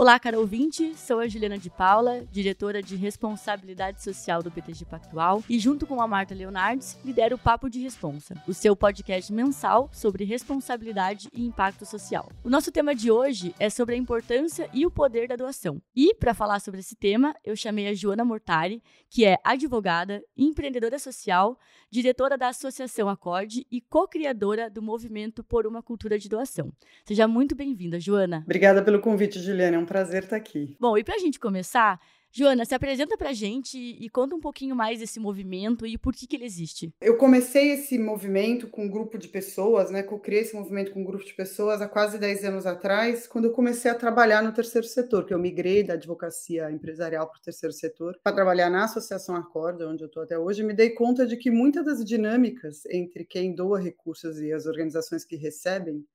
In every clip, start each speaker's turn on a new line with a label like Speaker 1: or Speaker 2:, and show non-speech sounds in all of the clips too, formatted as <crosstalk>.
Speaker 1: Olá, caro ouvinte, sou a Juliana de Paula, diretora de Responsabilidade Social do PTG Pactual e junto com a Marta Leonardes, lidero o Papo de Responsa, o seu podcast mensal sobre responsabilidade e impacto social. O nosso tema de hoje é sobre a importância e o poder da doação. E, para falar sobre esse tema, eu chamei a Joana Mortari, que é advogada, empreendedora social, diretora da Associação Acorde e co-criadora do movimento por uma cultura de doação. Seja muito bem-vinda, Joana.
Speaker 2: Obrigada pelo convite, Juliana um prazer estar aqui.
Speaker 1: Bom, e para a gente começar, Joana, se apresenta para a gente e conta um pouquinho mais desse movimento e por que, que ele existe.
Speaker 2: Eu comecei esse movimento com um grupo de pessoas, né? Eu criei esse movimento com um grupo de pessoas há quase 10 anos atrás, quando eu comecei a trabalhar no terceiro setor, que eu migrei da advocacia empresarial para o terceiro setor, para trabalhar na Associação Acorda, onde eu estou até hoje, me dei conta de que muitas das dinâmicas entre quem doa recursos e as organizações que recebem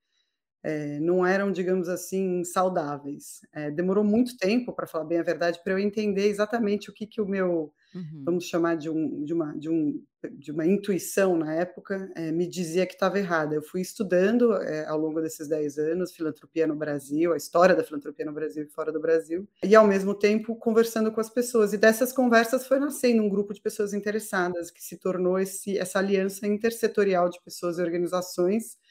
Speaker 2: é, não eram, digamos assim, saudáveis. É, demorou muito tempo, para falar bem a verdade, para eu entender exatamente o que, que o meu, uhum. vamos chamar de, um, de, uma, de, um, de uma intuição na época, é, me dizia que estava errada. Eu fui estudando ao longo desses 10 anos filantropia no Brasil, a história da filantropia no Brasil e fora do Brasil, e ao mesmo tempo conversando com as pessoas. E dessas conversas foi nascendo um grupo de pessoas interessadas, que se tornou esse, essa aliança intersetorial de pessoas e organizações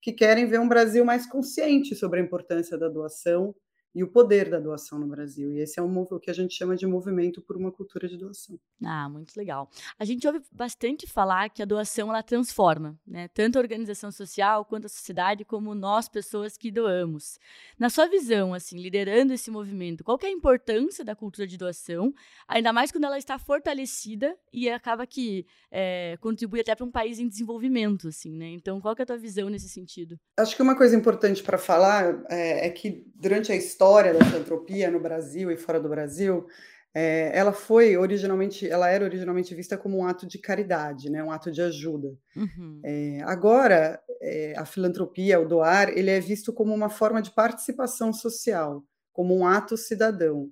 Speaker 2: que querem ver um Brasil mais consciente sobre a importância da doação e o poder da doação no Brasil. E esse é um, o que a gente chama de movimento por uma cultura de doação.
Speaker 1: Ah, muito legal. A gente ouve bastante falar que a doação ela transforma, né? Tanto a organização social quanto a sociedade, como nós pessoas que doamos. Na sua visão, assim, liderando esse movimento, qual é a importância da cultura de doação, ainda mais quando ela está fortalecida e acaba que é, contribui até para um país em desenvolvimento, assim, né? Então, qual é a tua visão nesse sentido?
Speaker 2: Acho que uma coisa importante para falar é, é que durante a história história da filantropia no Brasil e fora do Brasil, é, ela foi originalmente, ela era originalmente vista como um ato de caridade, né, um ato de ajuda. Uhum. É, agora, é, a filantropia, o doar, ele é visto como uma forma de participação social, como um ato cidadão.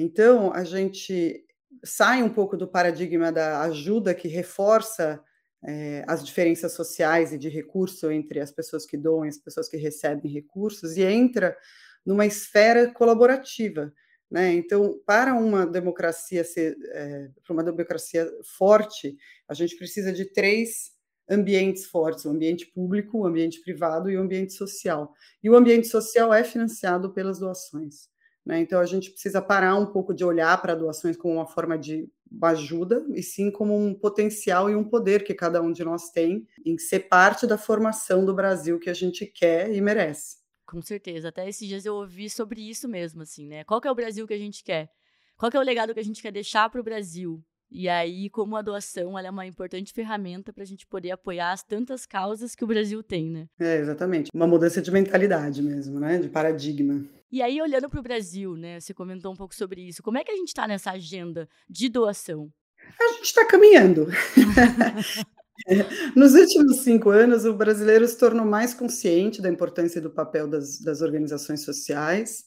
Speaker 2: então, a gente sai um pouco do paradigma da ajuda que reforça é, as diferenças sociais e de recurso entre as pessoas que doam e as pessoas que recebem recursos e entra numa esfera colaborativa. Né? Então, para uma democracia ser, é, para uma democracia forte, a gente precisa de três ambientes fortes: o ambiente público, o ambiente privado e o ambiente social. E o ambiente social é financiado pelas doações. Né? Então, a gente precisa parar um pouco de olhar para doações como uma forma de ajuda, e sim como um potencial e um poder que cada um de nós tem em ser parte da formação do Brasil que a gente quer e merece.
Speaker 1: Com certeza. Até esses dias eu ouvi sobre isso mesmo, assim, né? Qual é o Brasil que a gente quer? Qual é o legado que a gente quer deixar para o Brasil? E aí, como a doação ela é uma importante ferramenta para a gente poder apoiar as tantas causas que o Brasil tem, né?
Speaker 2: É, exatamente. Uma mudança de mentalidade mesmo, né? De paradigma.
Speaker 1: E aí, olhando para o Brasil, né? Você comentou um pouco sobre isso. Como é que a gente está nessa agenda de doação?
Speaker 2: A gente está caminhando. <laughs> <laughs> Nos últimos cinco anos, o brasileiro se tornou mais consciente da importância do papel das, das organizações sociais,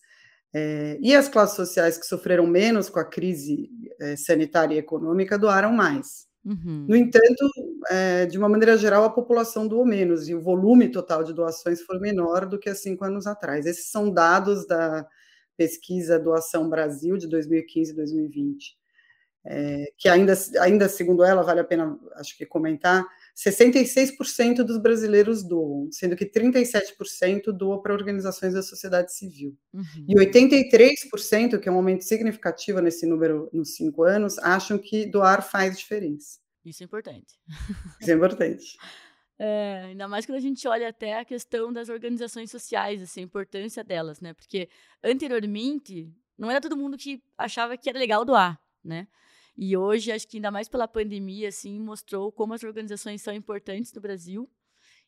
Speaker 2: é, e as classes sociais que sofreram menos com a crise é, sanitária e econômica doaram mais. Uhum. No entanto, é, de uma maneira geral, a população doou menos e o volume total de doações foi menor do que há cinco anos atrás. Esses são dados da pesquisa Doação Brasil de 2015 e 2020 é, que ainda, ainda segundo ela, vale a pena, acho que comentar, 66% dos brasileiros doam, sendo que 37% doam para organizações da sociedade civil. Uhum. E 83%, que é um aumento significativo nesse número nos cinco anos, acham que doar faz diferença.
Speaker 1: Isso é importante.
Speaker 2: Isso é importante. <laughs>
Speaker 1: É, ainda mais quando a gente olha até a questão das organizações sociais, assim, a importância delas, né? Porque anteriormente não era todo mundo que achava que era legal doar, né? E hoje, acho que ainda mais pela pandemia, assim, mostrou como as organizações são importantes no Brasil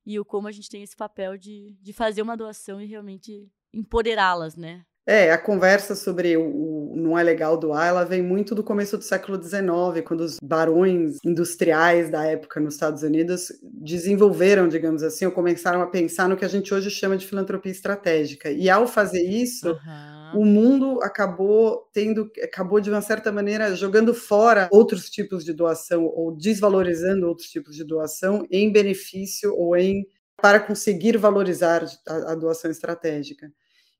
Speaker 1: e o como a gente tem esse papel de, de fazer uma doação e realmente empoderá-las, né?
Speaker 2: É, a conversa sobre o, o, não é legal doar, ela vem muito do começo do século XIX, quando os barões industriais da época nos Estados Unidos desenvolveram, digamos assim, ou começaram a pensar no que a gente hoje chama de filantropia estratégica. E ao fazer isso, uhum. O mundo acabou tendo, acabou de uma certa maneira jogando fora outros tipos de doação ou desvalorizando outros tipos de doação em benefício ou em para conseguir valorizar a, a doação estratégica.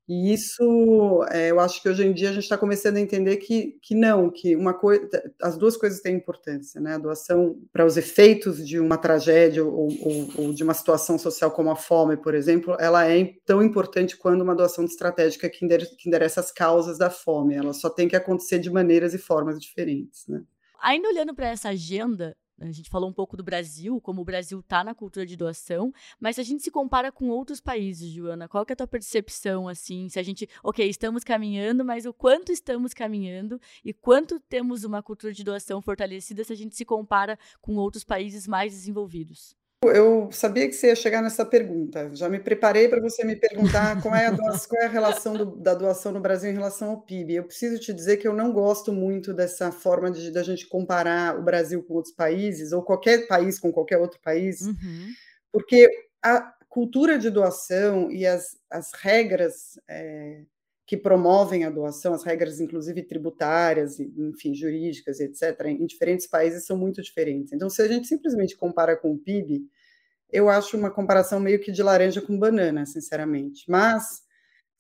Speaker 2: E isso, é, eu acho que hoje em dia a gente está começando a entender que, que não, que uma coisa, as duas coisas têm importância, né? A doação para os efeitos de uma tragédia ou, ou, ou, de uma situação social como a fome, por exemplo, ela é tão importante quanto uma doação estratégica que endereça, as causas da fome. Ela só tem que acontecer de maneiras e formas diferentes, né?
Speaker 1: Ainda olhando para essa agenda, a gente falou um pouco do Brasil, como o Brasil está na cultura de doação, mas se a gente se compara com outros países, Joana, qual é a tua percepção, assim, se a gente, ok, estamos caminhando, mas o quanto estamos caminhando e quanto temos uma cultura de doação fortalecida se a gente se compara com outros países mais desenvolvidos?
Speaker 2: Eu sabia que você ia chegar nessa pergunta. Já me preparei para você me perguntar qual é a, doação, qual é a relação do, da doação no Brasil em relação ao PIB. Eu preciso te dizer que eu não gosto muito dessa forma de da gente comparar o Brasil com outros países, ou qualquer país com qualquer outro país, uhum. porque a cultura de doação e as, as regras é, que promovem a doação, as regras, inclusive tributárias, enfim, jurídicas, etc., em diferentes países são muito diferentes. Então, se a gente simplesmente compara com o PIB, eu acho uma comparação meio que de laranja com banana, sinceramente. Mas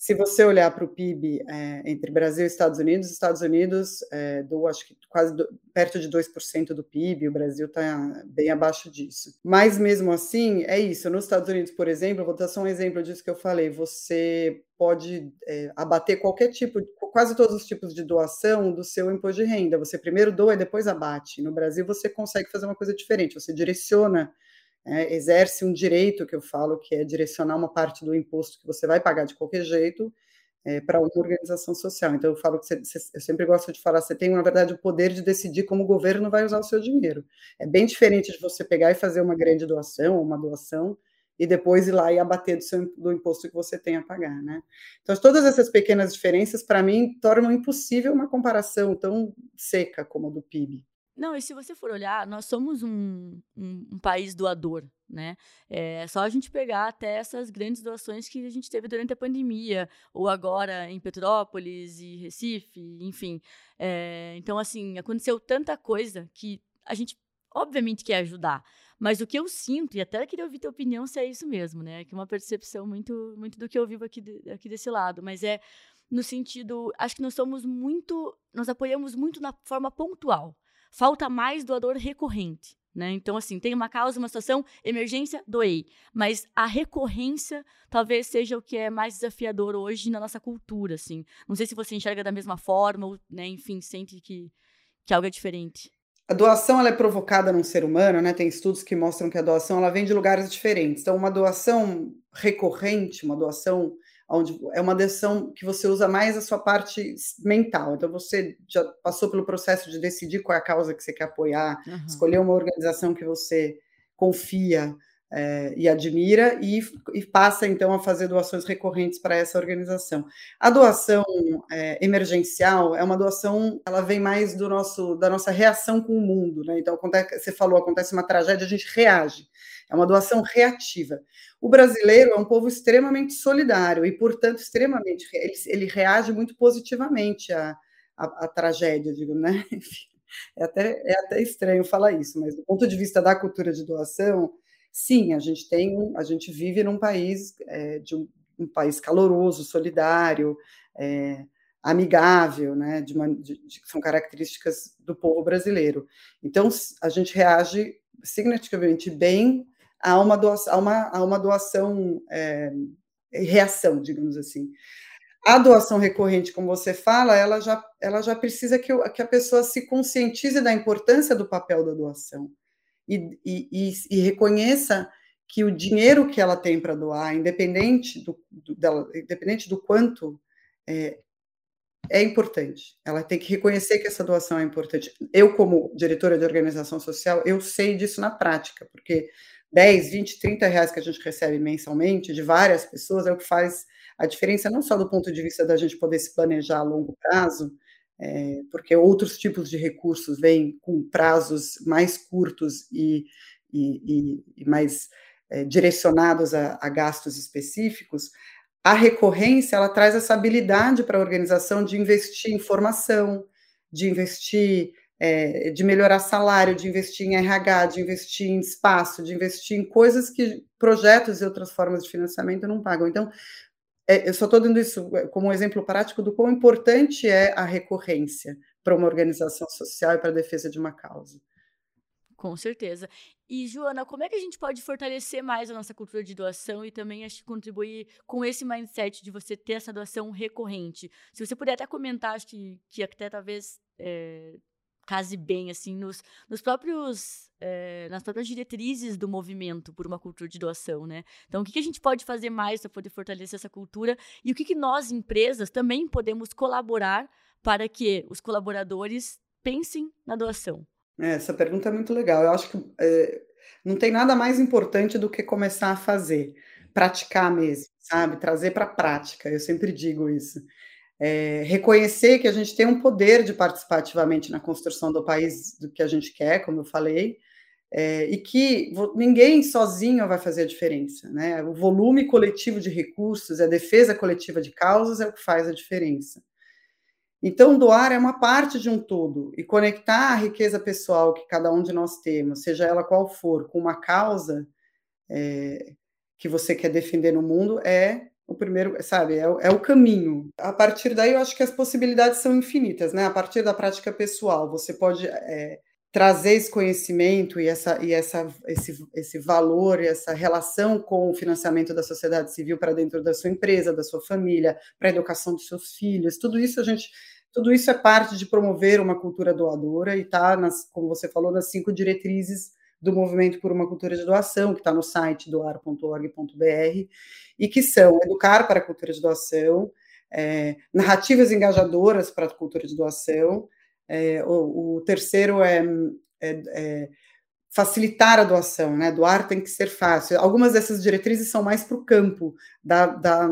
Speaker 2: se você olhar para o PIB é, entre Brasil e Estados Unidos, Estados Unidos é, do, acho que quase do, perto de 2% do PIB, o Brasil está bem abaixo disso. Mas mesmo assim, é isso. Nos Estados Unidos, por exemplo, vou dar só um exemplo disso que eu falei, você pode é, abater qualquer tipo, quase todos os tipos de doação do seu imposto de renda. Você primeiro doa e depois abate. No Brasil, você consegue fazer uma coisa diferente, você direciona é, exerce um direito que eu falo, que é direcionar uma parte do imposto que você vai pagar de qualquer jeito é, para uma organização social. Então, eu falo que você, você, eu sempre gosto de falar, você tem, na verdade, o poder de decidir como o governo vai usar o seu dinheiro. É bem diferente de você pegar e fazer uma grande doação, uma doação, e depois ir lá e abater do, seu, do imposto que você tem a pagar, né? Então, todas essas pequenas diferenças, para mim, tornam impossível uma comparação tão seca como a do PIB.
Speaker 1: Não, e se você for olhar, nós somos um, um, um, país doador, né? É só a gente pegar até essas grandes doações que a gente teve durante a pandemia, ou agora em Petrópolis e Recife, enfim. É, então, assim, aconteceu tanta coisa que a gente, obviamente, quer ajudar. Mas o que eu sinto, e até queria ouvir tua opinião se é isso mesmo, né? Que é uma percepção muito, muito do que eu vivo aqui, de, aqui desse lado, mas é no sentido, acho que nós somos muito, nós apoiamos muito na forma pontual falta mais doador recorrente. Né? Então, assim, tem uma causa, uma situação, emergência, doei. Mas a recorrência talvez seja o que é mais desafiador hoje na nossa cultura, assim. Não sei se você enxerga da mesma forma ou, né, enfim, sente que, que algo é diferente.
Speaker 2: A doação ela é provocada num ser humano, né? Tem estudos que mostram que a doação ela vem de lugares diferentes. Então, uma doação recorrente, uma doação onde é uma decisão que você usa mais a sua parte mental. Então, você já passou pelo processo de decidir qual é a causa que você quer apoiar, uhum. escolher uma organização que você confia é, e admira, e, e, passa então a fazer doações recorrentes para essa organização. A doação é, emergencial é uma doação, ela vem mais do nosso da nossa reação com o mundo, né? Então, você falou, acontece uma tragédia, a gente reage. É uma doação reativa. O brasileiro é um povo extremamente solidário e, portanto, extremamente ele, ele reage muito positivamente à, à, à tragédia, digo, né? <laughs> É até, é até estranho falar isso, mas do ponto de vista da cultura de doação, sim, a gente tem, a gente vive num país é, de um, um, país caloroso, solidário, é, amigável, né? De, uma, de, de, são características do povo brasileiro. Então, a gente reage significativamente bem a uma doação, a uma, a uma doação é, reação, digamos assim. A doação recorrente, como você fala, ela já, ela já precisa que, que a pessoa se conscientize da importância do papel da doação e, e, e, reconheça que o dinheiro que ela tem para doar, independente do, do, dela, independente do quanto, é, é importante. Ela tem que reconhecer que essa doação é importante. Eu, como diretora de organização social, eu sei disso na prática, porque 10, 20, 30 reais que a gente recebe mensalmente de várias pessoas é o que faz a diferença, não só do ponto de vista da gente poder se planejar a longo prazo, é, porque outros tipos de recursos vêm com prazos mais curtos e, e, e, e mais é, direcionados a, a gastos específicos, a recorrência ela traz essa habilidade para a organização de investir em formação, de investir é, de melhorar salário, de investir em RH, de investir em espaço, de investir em coisas que projetos e outras formas de financiamento não pagam. Então, é, eu só estou dando isso é, como um exemplo prático do quão importante é a recorrência para uma organização social e para a defesa de uma causa.
Speaker 1: Com certeza. E, Joana, como é que a gente pode fortalecer mais a nossa cultura de doação e também acho que contribuir com esse mindset de você ter essa doação recorrente? Se você puder até comentar, acho que, que até talvez é, case bem, assim, nos, nos próprios, é, nas próprias diretrizes do movimento por uma cultura de doação, né? Então, o que, que a gente pode fazer mais para poder fortalecer essa cultura e o que, que nós, empresas, também podemos colaborar para que os colaboradores pensem na doação?
Speaker 2: É, essa pergunta é muito legal. Eu acho que é, não tem nada mais importante do que começar a fazer, praticar mesmo, sabe? Trazer para a prática. Eu sempre digo isso. É, reconhecer que a gente tem um poder de participar ativamente na construção do país do que a gente quer, como eu falei, é, e que ninguém sozinho vai fazer a diferença. Né? O volume coletivo de recursos, a defesa coletiva de causas é o que faz a diferença. Então, doar é uma parte de um todo, e conectar a riqueza pessoal que cada um de nós temos, seja ela qual for, com uma causa é, que você quer defender no mundo, é o primeiro, sabe, é, é, o caminho. A partir daí, eu acho que as possibilidades são infinitas, né? A partir da prática pessoal, você pode é, trazer esse conhecimento e, essa, e essa, esse, esse valor, essa relação com o financiamento da sociedade civil para dentro da sua empresa, da sua família, para a educação dos seus filhos, tudo isso a gente tudo isso é parte de promover uma cultura doadora e está, como você falou, nas cinco diretrizes do Movimento por uma Cultura de Doação, que está no site doar.org.br, e que são educar para a cultura de doação, é, narrativas engajadoras para a cultura de doação, é, o, o, terceiro é, é, é, facilitar a doação, né? Doar tem que ser fácil. Algumas dessas diretrizes são mais para o campo da, da,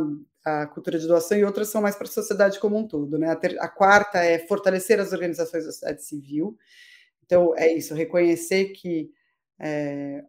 Speaker 2: cultura de doação e outras são mais para a sociedade como um todo. Né? A, ter, a, quarta é fortalecer as organizações da sociedade civil. Então, é isso, reconhecer que é,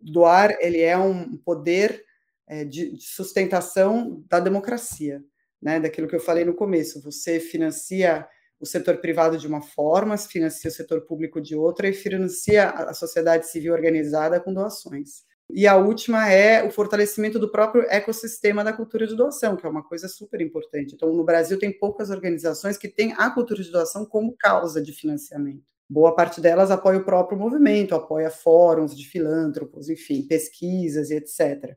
Speaker 2: doar ele é um poder é, de, de, sustentação da democracia, né? daquilo que eu falei no começo. Você financia o setor privado de uma forma, financia o setor público de outra e financia a sociedade civil organizada com doações. E a última é o fortalecimento do próprio ecossistema da cultura de doação, que é uma coisa super importante. Então, no Brasil, tem poucas organizações que têm a cultura de doação como causa de financiamento. Boa parte delas apoia o próprio movimento, apoia fóruns de filântropos, enfim, pesquisas e etc.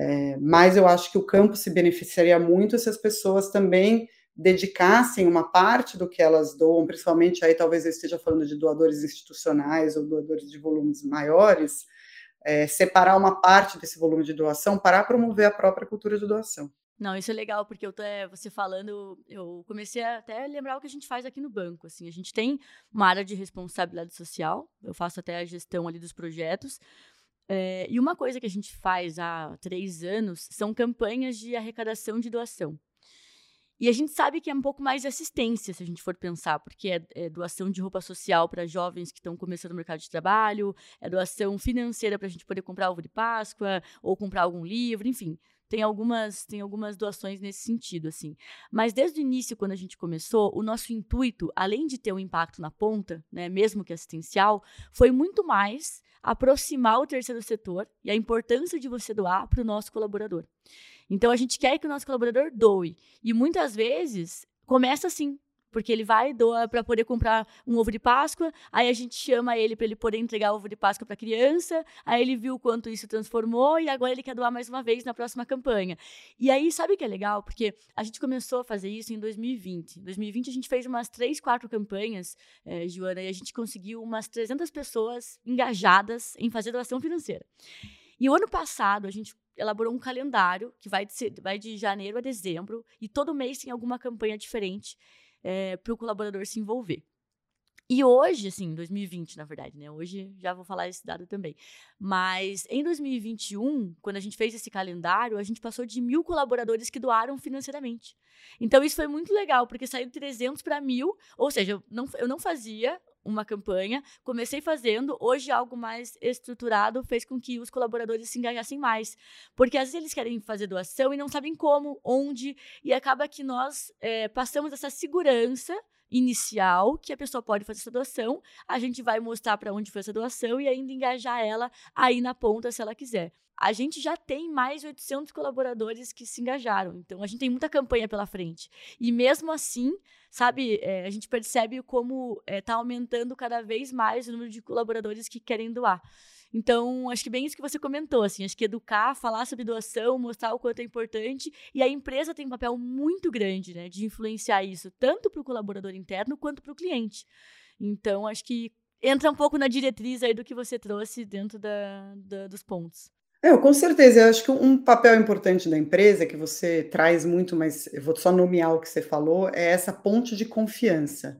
Speaker 2: É, mas eu acho que o campo se beneficiaria muito se as pessoas também dedicassem uma parte do que elas doam, principalmente aí talvez eu esteja falando de doadores institucionais ou doadores de volumes maiores, é, separar uma parte desse volume de doação para promover a própria cultura de doação.
Speaker 1: Não, isso é legal, porque eu tô, é, você falando, eu comecei a até lembrar o que a gente faz aqui no banco. Assim, a gente tem uma área de responsabilidade social, eu faço até a gestão ali dos projetos. É, e uma coisa que a gente faz há três anos são campanhas de arrecadação de doação. E a gente sabe que é um pouco mais assistência, se a gente for pensar, porque é, é doação de roupa social para jovens que estão começando no mercado de trabalho, é doação financeira para a gente poder comprar ovo de Páscoa ou comprar algum livro, enfim. Tem algumas, tem algumas doações nesse sentido, assim. Mas desde o início, quando a gente começou, o nosso intuito, além de ter um impacto na ponta, né, mesmo que assistencial, foi muito mais aproximar o terceiro setor e a importância de você doar para o nosso colaborador. Então a gente quer que o nosso colaborador doe. E muitas vezes começa assim, porque ele vai doa para poder comprar um ovo de Páscoa, aí a gente chama ele para ele poder entregar o ovo de Páscoa para a criança, aí ele viu quanto isso transformou e agora ele quer doar mais uma vez na próxima campanha. E aí, sabe o que é legal? Porque a gente começou a fazer isso em 2020. Em 2020 a gente fez umas três, quatro campanhas, é, Joana, e a gente conseguiu umas 300 pessoas engajadas em fazer doação financeira. E o ano passado a gente elaborou um calendário que vai de, vai de janeiro a dezembro e todo mês tem alguma campanha diferente é, para o colaborador se envolver. E hoje, assim, 2020, na verdade, né? Hoje já vou falar esse dado também. Mas em 2021, quando a gente fez esse calendário, a gente passou de mil colaboradores que doaram financeiramente. Então isso foi muito legal, porque saiu de 300 para mil, ou seja, eu não, eu não fazia uma campanha, comecei fazendo, hoje algo mais estruturado fez com que os colaboradores se engajassem mais. Porque às vezes eles querem fazer doação e não sabem como, onde, e acaba que nós é, passamos essa segurança inicial que a pessoa pode fazer essa doação, a gente vai mostrar para onde foi essa doação e ainda engajar ela aí na ponta se ela quiser. A gente já tem mais de 800 colaboradores que se engajaram, então a gente tem muita campanha pela frente. E mesmo assim, sabe, é, a gente percebe como está é, tá aumentando cada vez mais o número de colaboradores que querem doar. Então, acho que bem isso que você comentou, assim, acho que educar, falar sobre doação, mostrar o quanto é importante, e a empresa tem um papel muito grande, né, de influenciar isso, tanto para o colaborador interno quanto para o cliente. Então, acho que entra um pouco na diretriz aí do que você trouxe dentro da, da dos pontos.
Speaker 2: É, com certeza, eu acho que um papel importante da empresa que você traz muito, mas eu vou só nomear o que você falou, é essa ponte de confiança.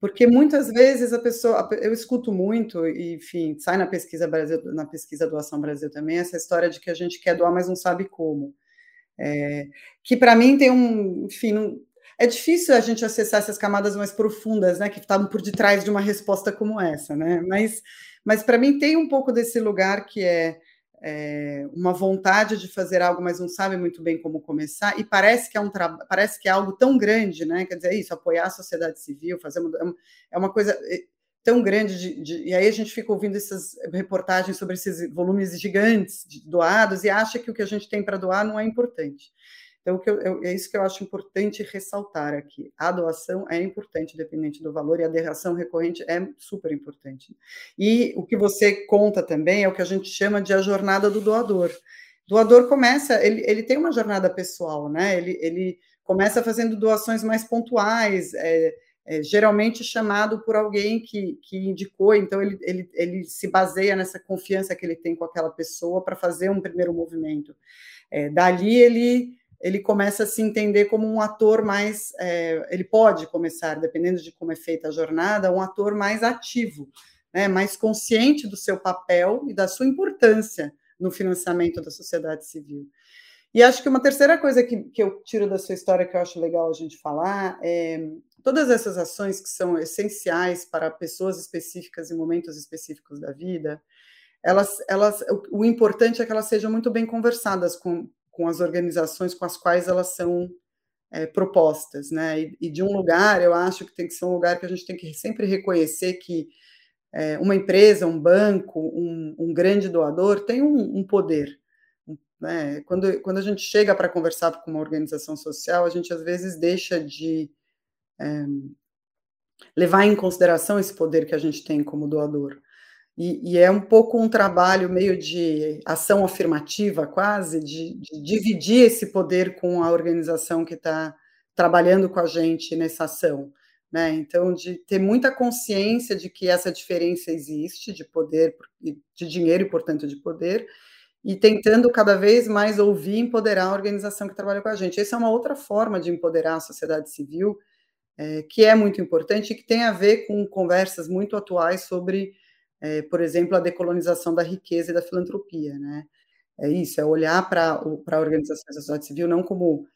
Speaker 2: Porque muitas vezes a pessoa, eu escuto muito, e, enfim, sai na pesquisa Brasil, na pesquisa Doação Brasil também, essa história de que a gente quer doar, mas não sabe como. É, que para mim tem um, enfim, não, é difícil a gente acessar essas camadas mais profundas, né, que estavam por detrás de uma resposta como essa, né? Mas, mas para mim tem um pouco desse lugar que é é, uma vontade de fazer algo, mas não sabe muito bem como começar, e parece que é um parece que é algo tão grande, né? Quer dizer, é isso, apoiar a sociedade civil, fazer uma, é uma é coisa é, tão grande de, de, e aí a gente fica ouvindo essas reportagens sobre esses volumes gigantes doados e acha que o que a gente tem para doar não é importante. Então, eu, eu, é isso que eu acho importante ressaltar aqui. A doação é importante, dependente do valor, e a derração recorrente é super importante. E o que você conta também é o que a gente chama de a jornada do doador. Doador começa, ele, ele tem uma jornada pessoal, né? Ele, ele começa fazendo doações mais pontuais, é, é, geralmente chamado por alguém que, que indicou, então ele, ele, ele se baseia nessa confiança que ele tem com aquela pessoa para fazer um primeiro movimento. É, dali ele ele começa a se entender como um ator mais. É, ele pode começar, dependendo de como é feita a jornada, um ator mais ativo, né, mais consciente do seu papel e da sua importância no financiamento da sociedade civil. E acho que uma terceira coisa que, que eu tiro da sua história que eu acho legal a gente falar é todas essas ações que são essenciais para pessoas específicas em momentos específicos da vida, elas, elas, o, o importante é que elas sejam muito bem conversadas com, com as organizações com as quais elas são é, propostas, né? E, e, de um lugar, eu acho que tem que ser um lugar que a gente tem que sempre reconhecer que é, uma empresa, um banco, um, um grande doador tem um, um poder. Né? Quando, quando a gente chega para conversar com uma organização social, a gente às vezes deixa de é, levar em consideração esse poder que a gente tem como doador. E, e, é um pouco um trabalho meio de ação afirmativa, quase, de, de dividir esse poder com a organização que está trabalhando com a gente nessa ação. Né? Então, de ter muita consciência de que essa diferença existe de poder, de dinheiro e, portanto, de poder, e tentando cada vez mais ouvir e empoderar a organização que trabalha com a gente. Essa é uma outra forma de empoderar a sociedade civil, é, que é muito importante e que tem a ver com conversas muito atuais sobre é, por exemplo, a decolonização da riqueza e da filantropia, né? É isso, é olhar para organizações da sociedade civil não como,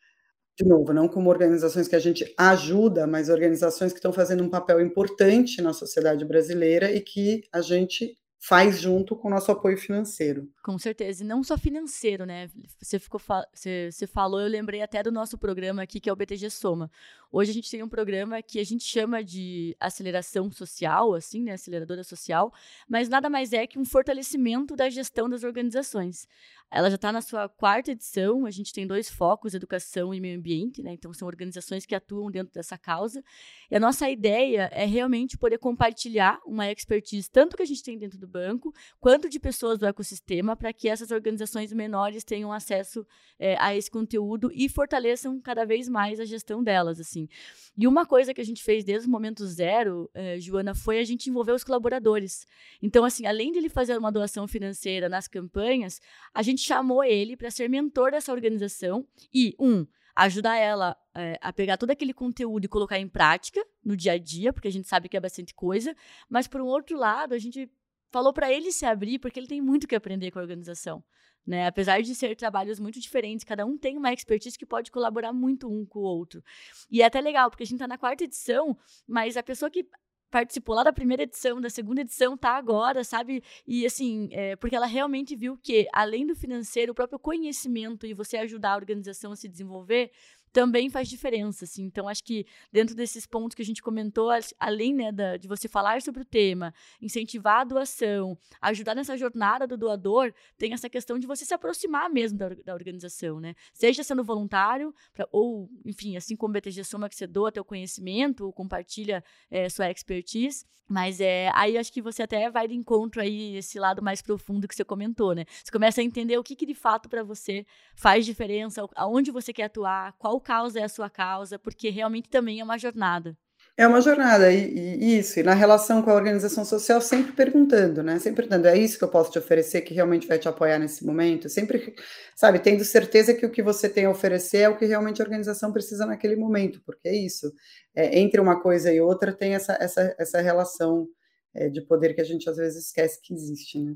Speaker 2: de novo, não como organizações que a gente ajuda, mas organizações que estão fazendo um papel importante na sociedade brasileira e que a gente faz junto com o nosso apoio financeiro.
Speaker 1: Com certeza, e não só financeiro, né? Você, ficou você, você falou, eu lembrei até do nosso programa aqui, que é o BTG Soma. Hoje a gente tem um programa que a gente chama de aceleração social, assim, né? Aceleradora social, mas nada mais é que um fortalecimento da gestão das organizações. Ela já está na sua quarta edição, a gente tem dois focos, educação e meio ambiente, né? Então, são organizações que atuam dentro dessa causa. E a nossa ideia é realmente poder compartilhar uma expertise, tanto que a gente tem dentro do banco, quanto de pessoas do ecossistema, para que essas organizações menores tenham acesso é, a esse conteúdo e fortaleçam cada vez mais a gestão delas, assim. E uma coisa que a gente fez desde o momento zero, é, Joana, foi a gente envolver os colaboradores. Então, assim, além de ele fazer uma doação financeira nas campanhas, a gente chamou ele para ser mentor dessa organização e, um, ajudar ela é, a pegar todo aquele conteúdo e colocar em prática no dia a dia, porque a gente sabe que é bastante coisa, mas por um outro lado, a gente falou para ele se abrir, porque ele tem muito que aprender com a organização. Né? Apesar de ser trabalhos muito diferentes, cada um tem uma expertise que pode colaborar muito um com o outro. E é até legal, porque a gente está na quarta edição, mas a pessoa que participou lá da primeira edição, da segunda edição, tá agora, sabe? E assim, é, porque ela realmente viu que, além do financeiro, o próprio conhecimento e você ajudar a organização a se desenvolver também faz diferença, assim. Então, acho que dentro desses pontos que a gente comentou, além né, da, de você falar sobre o tema, incentivar a doação, ajudar nessa jornada do doador, tem essa questão de você se aproximar mesmo da, da organização, né? Seja sendo voluntário, pra, ou, enfim, assim como o BTG Soma, que você doa teu conhecimento, ou compartilha é, sua expertise, mas é, aí acho que você até vai de encontro aí esse lado mais profundo que você comentou, né? Você começa a entender o que, que de fato para você faz diferença, aonde você quer atuar, qual causa é a sua causa, porque realmente também é uma jornada.
Speaker 2: É uma jornada, e, e, isso, e na relação com a organização social, sempre perguntando, né? Sempre perguntando, é isso que eu posso te oferecer que realmente vai te apoiar nesse momento? Sempre, sabe, tendo certeza que o que você tem a oferecer é o que realmente a organização precisa naquele momento, porque é isso. É, entre uma coisa e outra tem essa, essa, essa relação é, de poder que a gente às vezes esquece que existe, né?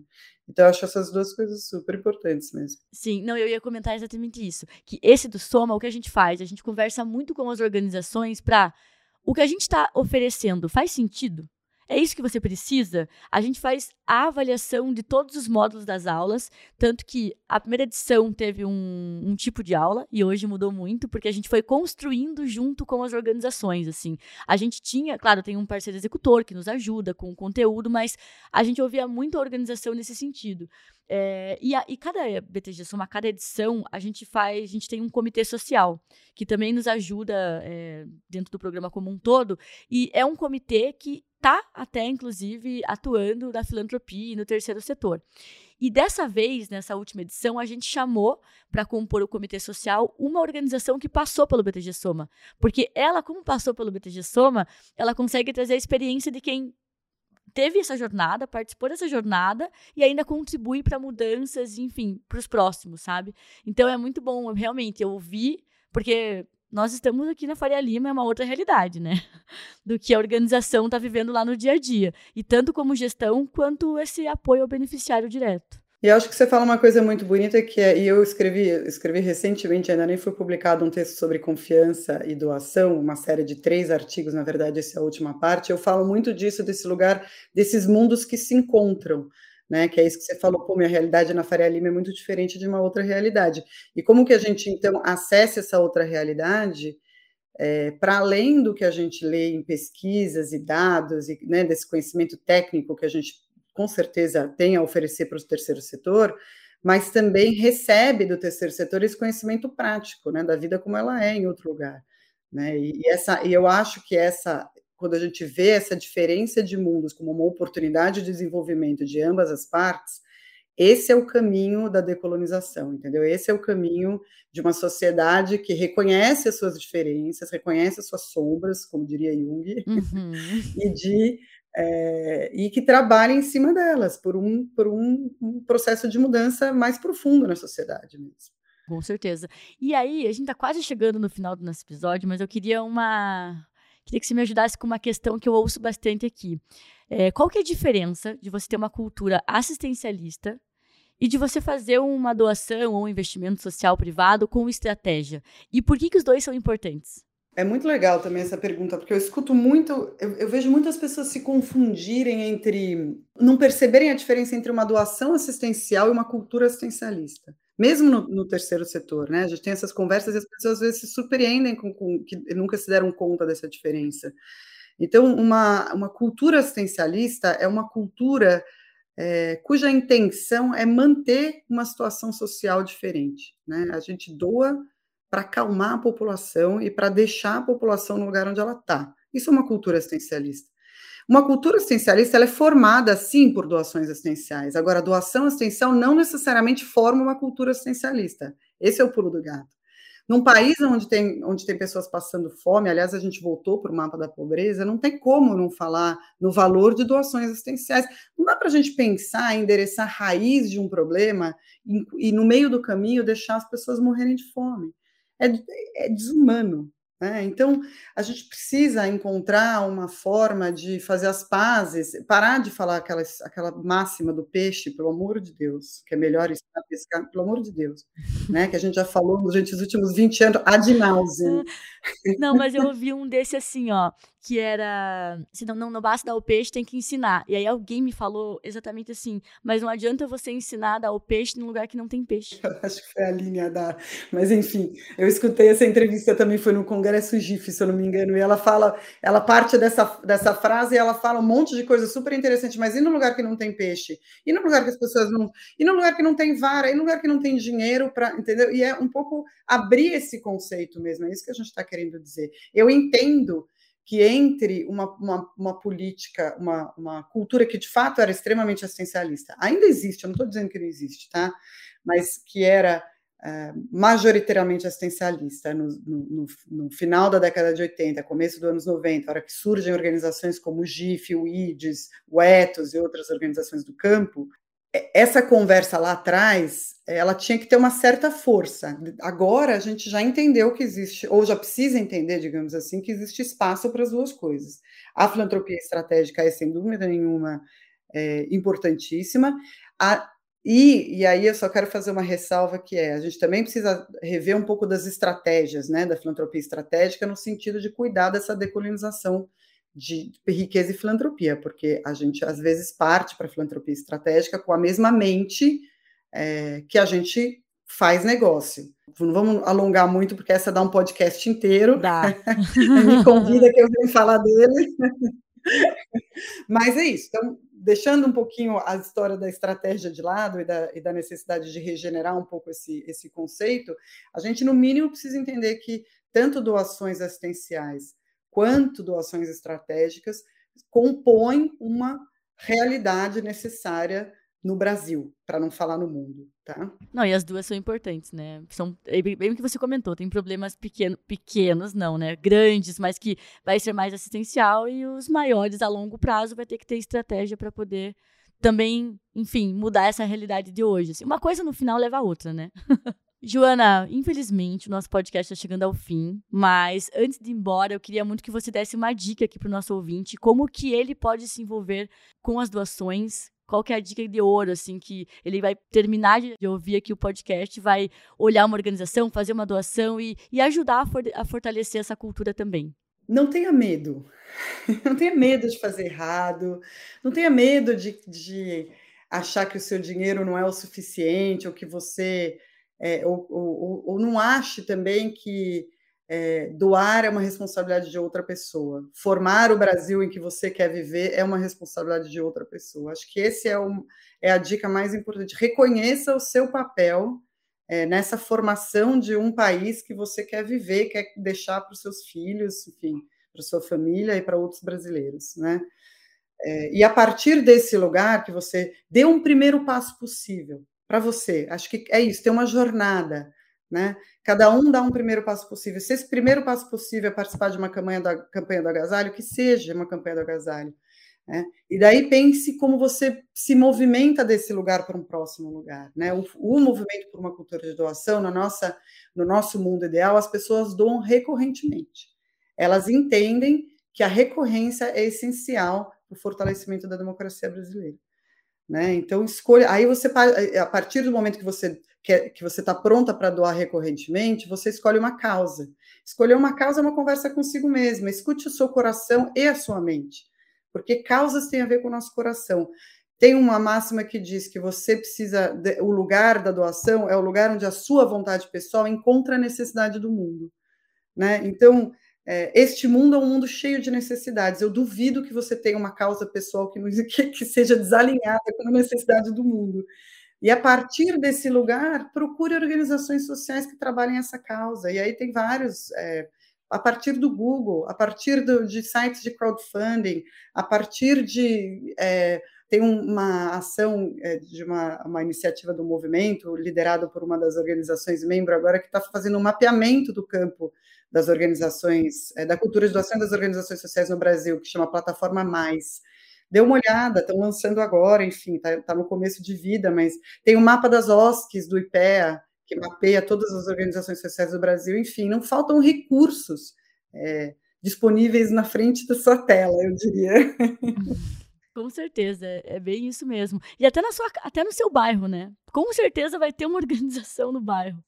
Speaker 2: Então, eu acho essas duas coisas super importantes mesmo.
Speaker 1: Sim, não, eu ia comentar exatamente isso. Que esse do Soma, o que a gente faz? A gente conversa muito com as organizações para o que a gente está oferecendo faz sentido? É isso que você precisa? A gente faz a avaliação de todos os módulos das aulas, tanto que a primeira edição teve um, um, tipo de aula e hoje mudou muito, porque a gente foi construindo junto com as organizações, assim. A gente tinha, claro, tem um parceiro executor que nos ajuda com o conteúdo, mas a gente ouvia muito a organização nesse sentido. É, e, a, e, cada BTG Soma, cada edição, a gente faz, a gente tem um comitê social, que também nos ajuda é, dentro do programa como um todo, e é um comitê que está até, inclusive, atuando na filantropia e no terceiro setor. E dessa vez, nessa última edição, a gente chamou para compor o comitê social uma organização que passou pelo BTG Soma. Porque ela, como passou pelo BTG Soma, ela consegue trazer a experiência de quem teve essa jornada, participou dessa jornada e ainda contribui para mudanças, enfim, para os próximos, sabe? Então é muito bom, realmente, eu ouvi, porque nós estamos aqui na Faria Lima, é uma outra realidade, né? <laughs> Do que a organização está vivendo lá no dia a dia. E tanto como gestão, quanto esse apoio ao beneficiário direto.
Speaker 2: E acho que você fala uma coisa muito bonita que é, e eu escrevi, escrevi recentemente, ainda nem foi publicado um texto sobre confiança e doação, uma série de três artigos, na verdade, essa é a última parte. Eu falo muito disso, desse lugar, desses mundos que se encontram, né? Que é isso que você falou, pô, minha realidade na Faria Lima é muito diferente de uma outra realidade. E como que a gente, então, acessa essa outra realidade? É, para além do que a gente lê em pesquisas e dados, e né, desse conhecimento técnico que a gente com certeza tem a oferecer para o terceiro setor, mas também recebe do terceiro setor esse conhecimento prático, né, da vida como ela é em outro lugar, né? E, e essa, e eu acho que essa, quando a gente vê essa diferença de mundos como uma oportunidade de desenvolvimento de ambas as partes, esse é o caminho da decolonização, entendeu? Esse é o caminho de uma sociedade que reconhece as suas diferenças, reconhece as suas sombras, como diria Jung, uhum. <laughs> e de é, e que trabalha em cima delas por um, por um, um processo de mudança mais profundo na sociedade mesmo.
Speaker 1: Com certeza. E aí, a gente está quase chegando no final do nosso episódio, mas eu queria uma. Queria que você me ajudasse com uma questão que eu ouço bastante aqui. É, qual que é a diferença de você ter uma cultura assistencialista e de você fazer uma doação ou um investimento social privado com estratégia? E por que, que os dois são importantes?
Speaker 2: É muito legal também essa pergunta, porque eu escuto muito, eu, eu, vejo muitas pessoas se confundirem entre, não perceberem a diferença entre uma doação assistencial e uma cultura assistencialista. Mesmo no, no terceiro setor, né? A gente tem essas conversas e as pessoas às vezes se surpreendem com, com que nunca se deram conta dessa diferença. Então, uma, uma cultura assistencialista é uma cultura é, cuja intenção é manter uma situação social diferente. Né? A gente doa para acalmar a população e para deixar a população no lugar onde ela está. Isso é uma cultura assistencialista. Uma cultura assistencialista é formada, sim, por doações assistenciais. Agora, doação assistencial não necessariamente forma uma cultura assistencialista. Esse é o pulo do gato. Num país onde tem, onde tem pessoas passando fome, aliás, a gente voltou para o mapa da pobreza, não tem como não falar no valor de doações assistenciais. Não dá para a gente pensar endereçar a raiz de um problema e, e, no meio do caminho, deixar as pessoas morrerem de fome é, é desumano. Né? Então, a gente precisa encontrar uma forma de fazer as pazes, parar de falar aquela, aquela máxima do peixe, pelo amor de Deus, que é melhor estar pescar, pelo amor de Deus, né? que a gente já falou nos últimos 20 anos, ad nauseam.
Speaker 1: Não, mas eu ouvi um desse assim, ó, que era, se não, não, não basta dar o peixe, tem que ensinar. E aí alguém me falou exatamente assim, mas não adianta você ensinar a dar o peixe num lugar que não tem peixe.
Speaker 2: Eu acho que foi a linha da... Mas enfim, eu escutei essa entrevista também, foi no Congresso GIF, se eu não me engano, e ela fala, ela parte dessa, dessa frase e ela fala um monte de coisa super interessante, mas e no lugar que não tem peixe? E no lugar que as pessoas não... E no lugar que não tem vara? E no lugar que não tem dinheiro para... Entendeu? E é um pouco abrir esse conceito mesmo, é isso que a gente está querendo dizer. Eu entendo que entre uma, uma, uma política, uma, uma, cultura que de fato era extremamente assistencialista, ainda existe, eu não estou dizendo que não existe, tá? Mas que era é, majoritariamente assistencialista no, no, no, final da década de 80, começo dos anos 90, hora que surgem organizações como o GIF, o IDES, o ETOS e outras organizações do campo, essa conversa lá atrás, ela tinha que ter uma certa força. Agora a gente já entendeu que existe, ou já precisa entender, digamos assim, que existe espaço para as duas coisas. A filantropia estratégica é, sem dúvida nenhuma, é, importantíssima. A, e, e aí eu só quero fazer uma ressalva que é, a gente também precisa rever um pouco das estratégias né, da filantropia estratégica no sentido de cuidar dessa decolonização de riqueza e filantropia, porque a gente às vezes parte para a filantropia estratégica com a mesma mente é, que a gente faz negócio. Não vamos alongar muito, porque essa dá um podcast inteiro.
Speaker 1: Dá. <laughs>
Speaker 2: Me convida que eu venha falar dele. <laughs> Mas é isso. Então, deixando um pouquinho a história da estratégia de lado e da, e da necessidade de regenerar um pouco esse, esse conceito, a gente, no mínimo, precisa entender que tanto doações assistenciais quanto doações estratégicas compõem uma realidade necessária no Brasil, para não falar no mundo, tá?
Speaker 1: Não, e as duas são importantes, né? São é bem o que você comentou, tem problemas pequeno, pequenos, não, né? Grandes, mas que vai ser mais assistencial e os maiores a longo prazo vai ter que ter estratégia para poder também, enfim, mudar essa realidade de hoje. Assim, uma coisa no final leva a outra, né? <laughs> Joana, infelizmente o nosso podcast está chegando ao fim, mas antes de ir embora, eu queria muito que você desse uma dica aqui para o nosso ouvinte, como que ele pode se envolver com as doações, qual que é a dica de ouro, assim, que ele vai terminar de ouvir aqui o podcast, vai olhar uma organização, fazer uma doação e, e ajudar a, for, a fortalecer essa cultura também.
Speaker 2: Não tenha medo. <laughs> Não tenha medo de fazer errado. Não tenha medo de, de achar que o seu dinheiro não é o suficiente ou que você é, ou, ou, ou, não ache também que é, doar é uma responsabilidade de outra pessoa. Formar o Brasil em que você quer viver é uma responsabilidade de outra pessoa. Acho que esse é, um, é a dica mais importante. Reconheça o seu papel é, nessa formação de um país que você quer viver, quer deixar para os seus filhos, enfim, para sua família e para outros brasileiros, né? É, e a partir desse lugar que você dê um primeiro passo possível, para você. Acho que é isso, tem uma jornada, né? Cada um dá um primeiro passo possível. Se esse primeiro passo possível é participar de uma campanha, da, campanha do agasalho, que seja uma campanha do agasalho. Né? E daí pense como você se movimenta desse lugar para um próximo lugar. Né? O, o, movimento por uma cultura de doação, na nossa, no nosso mundo ideal, as pessoas doam recorrentemente. Elas entendem que a recorrência é essencial para o fortalecimento da democracia brasileira. Né? Então, escolha. Aí você, a partir do momento que você quer, que você está pronta para doar recorrentemente, você escolhe uma causa. Escolher uma causa é uma conversa consigo mesma. Escute o seu coração e a sua mente, porque causas têm a ver com o nosso coração. Tem uma máxima que diz que você precisa. O lugar da doação é o lugar onde a sua vontade pessoal encontra a necessidade do mundo. Né? Então, é, este mundo é um mundo cheio de necessidades. Eu duvido que você tenha uma causa pessoal que, <laughs> que, que seja desalinhada com a necessidade do mundo. E a partir desse lugar, procure organizações sociais que trabalhem essa causa. E aí tem vários, é, a partir do Google, a partir do, de sites de crowdfunding, a partir de. É, tem uma ação é, de uma, uma iniciativa do movimento, liderada por uma das organizações membro agora, que está fazendo um mapeamento do campo das organizações, é, da cultura de doação das organizações sociais no Brasil, que chama Plataforma Mais. Dê uma olhada, estão lançando agora, enfim, está tá no começo de vida, mas tem o mapa das OSCs do IPEA, que mapeia todas as organizações sociais do Brasil, enfim, não faltam recursos é, disponíveis na frente da sua tela, eu diria. <laughs>
Speaker 1: Com certeza, é bem isso mesmo. E até, na sua, até no seu bairro, né? Com certeza vai ter uma <laughs> organização no bairro.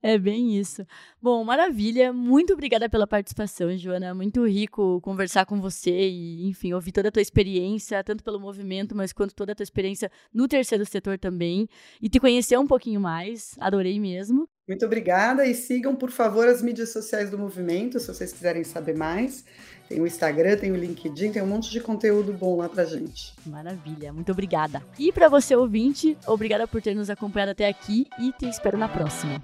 Speaker 1: É bem isso. Bom, maravilha. Muito obrigada pela participação, Joana. Muito rico conversar com você e, enfim, ouvir toda a tua experiência, tanto pelo movimento, mas quanto toda a tua experiência no terceiro setor também. E te conhecer um pouquinho mais. Adorei mesmo.
Speaker 2: Muito obrigada e sigam, por favor, as mídias sociais do movimento, se vocês quiserem saber mais. Tem o Instagram, tem o LinkedIn, tem um monte de conteúdo bom lá pra gente.
Speaker 1: Maravilha, muito obrigada. E para você ouvinte, obrigada por ter nos acompanhado até aqui e te espero na próxima.